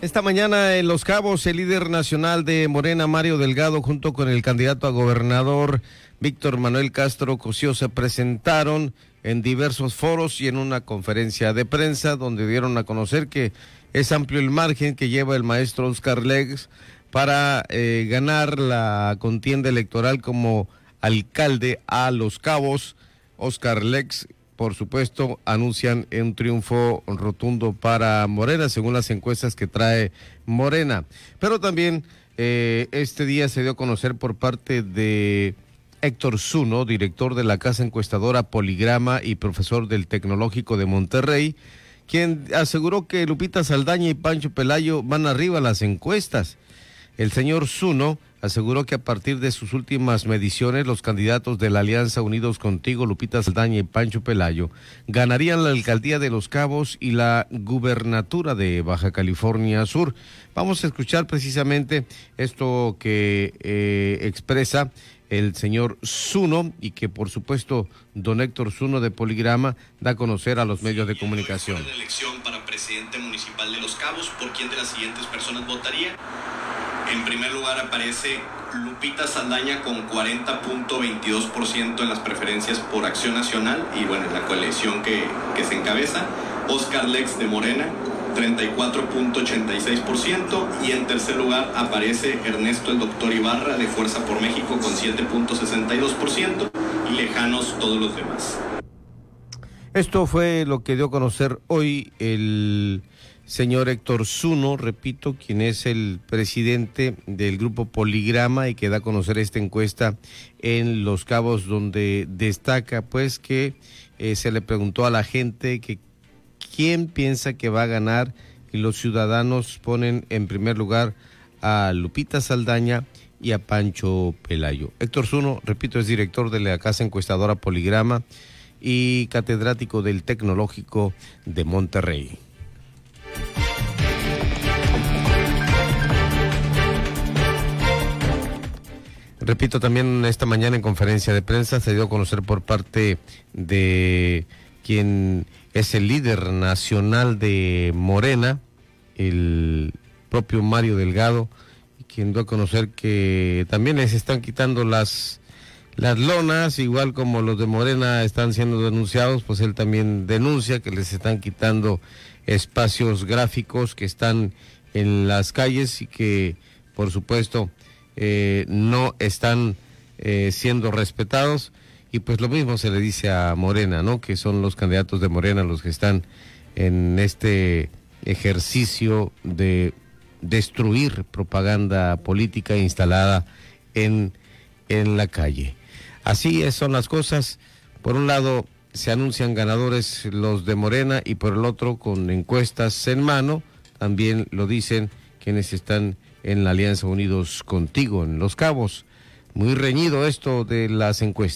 Esta mañana en Los Cabos, el líder nacional de Morena, Mario Delgado, junto con el candidato a gobernador, Víctor Manuel Castro Cosío, se presentaron en diversos foros y en una conferencia de prensa donde dieron a conocer que es amplio el margen que lleva el maestro Oscar Lex para eh, ganar la contienda electoral como alcalde a Los Cabos. Oscar Lex por supuesto, anuncian un triunfo rotundo para Morena, según las encuestas que trae Morena. Pero también eh, este día se dio a conocer por parte de Héctor Zuno, director de la casa encuestadora Poligrama y profesor del Tecnológico de Monterrey, quien aseguró que Lupita Saldaña y Pancho Pelayo van arriba las encuestas. El señor Zuno aseguró que a partir de sus últimas mediciones, los candidatos de la Alianza Unidos Contigo, Lupita Saldaña y Pancho Pelayo, ganarían la alcaldía de Los Cabos y la gubernatura de Baja California Sur. Vamos a escuchar precisamente esto que eh, expresa el señor Zuno y que por supuesto don Héctor Zuno de Poligrama da a conocer a los medios de comunicación. La elección para presidente municipal de Los Cabos, ¿por quién de las siguientes personas votaría? En primer lugar aparece Lupita Saldaña con 40.22% en las preferencias por Acción Nacional y bueno, en la coalición que, que se encabeza. Oscar Lex de Morena, 34.86% y en tercer lugar aparece Ernesto el Doctor Ibarra de Fuerza por México con 7.62% y lejanos todos los demás. Esto fue lo que dio a conocer hoy el señor Héctor Zuno, repito, quien es el presidente del grupo Poligrama y que da a conocer esta encuesta en Los Cabos, donde destaca pues que eh, se le preguntó a la gente que quién piensa que va a ganar y los ciudadanos ponen en primer lugar a Lupita Saldaña y a Pancho Pelayo. Héctor Zuno, repito, es director de la casa encuestadora Poligrama y catedrático del Tecnológico de Monterrey. Repito, también esta mañana en conferencia de prensa se dio a conocer por parte de quien es el líder nacional de Morena, el propio Mario Delgado, quien dio a conocer que también les están quitando las, las lonas, igual como los de Morena están siendo denunciados, pues él también denuncia que les están quitando espacios gráficos que están en las calles y que, por supuesto, eh, no están eh, siendo respetados. Y pues lo mismo se le dice a Morena, ¿no? Que son los candidatos de Morena los que están en este ejercicio de destruir propaganda política instalada en, en la calle. Así son las cosas. Por un lado, se anuncian ganadores los de Morena y por el otro, con encuestas en mano, también lo dicen quienes están en la Alianza Unidos Contigo, en Los Cabos. Muy reñido esto de las encuestas.